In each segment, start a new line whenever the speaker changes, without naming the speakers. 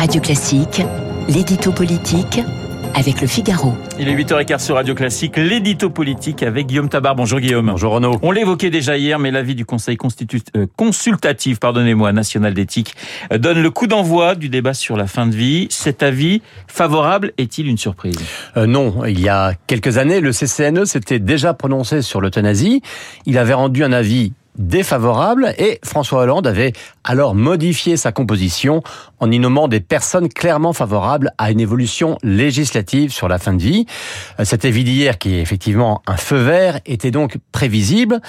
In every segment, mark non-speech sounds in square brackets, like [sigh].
Radio Classique, l'édito politique avec le Figaro.
Il est 8h15 sur Radio Classique, l'édito politique avec Guillaume Tabar. Bonjour Guillaume.
Bonjour Renaud.
On l'évoquait déjà hier, mais l'avis du Conseil constitu... euh, consultatif pardonnez-moi, national d'éthique euh, donne le coup d'envoi du débat sur la fin de vie. Cet avis favorable est-il une surprise?
Euh, non, il y a quelques années, le CCNE s'était déjà prononcé sur l'euthanasie. Il avait rendu un avis défavorable et François Hollande avait alors modifié sa composition en y nommant des personnes clairement favorables à une évolution législative sur la fin de vie. Euh, Cet avis d'hier, qui est effectivement un feu vert, était donc prévisible.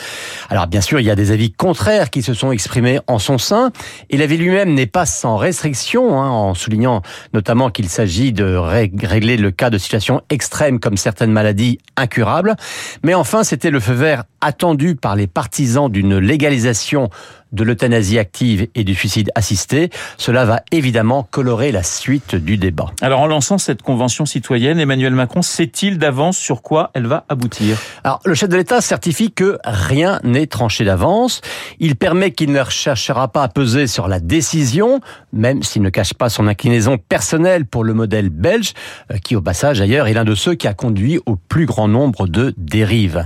Alors bien sûr, il y a des avis contraires qui se sont exprimés en son sein et l'avis lui-même n'est pas sans restriction, hein, en soulignant notamment qu'il s'agit de rég- régler le cas de situations extrêmes comme certaines maladies incurables. Mais enfin, c'était le feu vert attendu par les partisans d'une légalisation de l'euthanasie active et du suicide assisté. Cela va évidemment colorer la suite du débat.
Alors en lançant cette convention citoyenne, Emmanuel Macron sait-il d'avance sur quoi elle va aboutir?
Alors, le chef de l'État certifie que rien n'est tranché d'avance. Il permet qu'il ne cherchera pas à peser sur la décision, même s'il ne cache pas son inclinaison personnelle pour le modèle belge, euh, qui au passage d'ailleurs est l'un de ceux qui a conduit au plus grand nombre de dérives.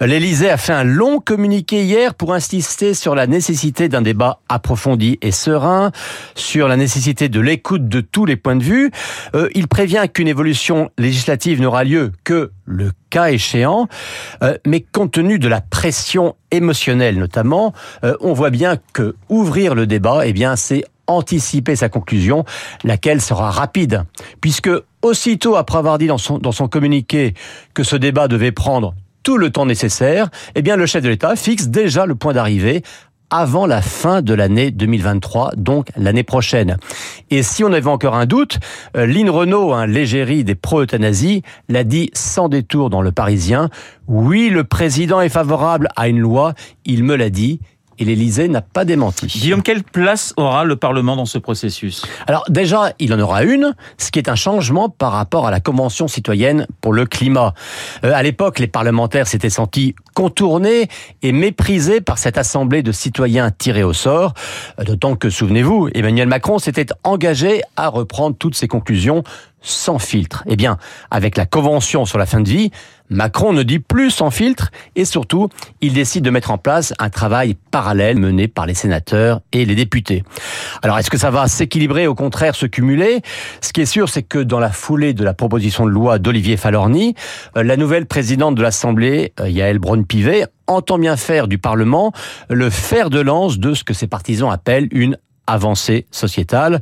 L'Élysée a fait un long communiqué hier pour insister sur la nécessité d'un débat approfondi et serein, sur la nécessité de l'écoute de tous les points de vue. Euh, il prévient qu'une évolution législative n'aura lieu que le cas échéant, Euh, mais compte tenu de la pression émotionnelle notamment, euh, on voit bien que ouvrir le débat, eh bien, c'est anticiper sa conclusion, laquelle sera rapide, puisque aussitôt après avoir dit dans son, dans son communiqué que ce débat devait prendre tout le temps nécessaire, eh bien, le chef de l'État fixe déjà le point d'arrivée avant la fin de l'année 2023, donc l'année prochaine. Et si on avait encore un doute, euh, Lynn Renault, un légérie des pro-euthanasie, l'a dit sans détour dans Le Parisien, oui, le président est favorable à une loi, il me l'a dit, et l'Élysée n'a pas démenti.
Guillaume, quelle place aura le Parlement dans ce processus?
Alors déjà, il en aura une, ce qui est un changement par rapport à la Convention citoyenne pour le climat. Euh, à l'époque, les parlementaires s'étaient sentis contournés et méprisés par cette assemblée de citoyens tirés au sort, Euh, d'autant que, souvenez-vous, Emmanuel Macron s'était engagé à reprendre toutes ses conclusions sans filtre. Eh bien, avec la Convention sur la fin de vie, Macron ne dit plus sans filtre et surtout, il décide de mettre en place un travail parallèle mené par les sénateurs et les députés. Alors, est-ce que ça va s'équilibrer, au contraire se cumuler? Ce qui est sûr, c'est que dans la foulée de la proposition de loi d'Olivier Falorni, euh, la nouvelle présidente de l'Assemblée, euh, Yael Braun-Pivet, entend bien faire du Parlement le fer de lance de ce que ses partisans appellent une avancée sociétale.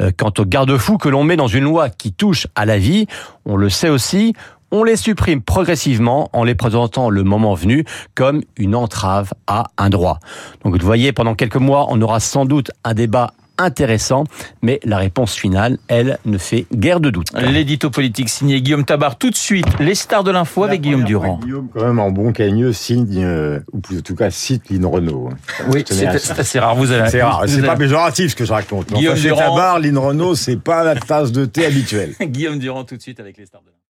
Euh, Quant aux garde-fous que l'on met dans une loi qui touche à la vie, on le sait aussi, on les supprime progressivement en les présentant le moment venu comme une entrave à un droit. Donc vous voyez, pendant quelques mois, on aura sans doute un débat intéressant, mais la réponse finale, elle, ne fait guère de doute.
L'édito politique signé Guillaume Tabar. Tout de suite, les stars de l'info avec Guillaume Durand.
Guillaume, quand même, en bon cagneux, signe, euh, ou plus- en tout cas, cite Lynn Renault.
Oui, c'est assez rare. Vous allez.
C'est rare, c'est pas péjoratif ce que je raconte.
Guillaume.
Tabar, Lynn Renault, c'est pas la tasse de thé habituelle. [laughs]
Guillaume Durand tout de suite avec les stars de l'info.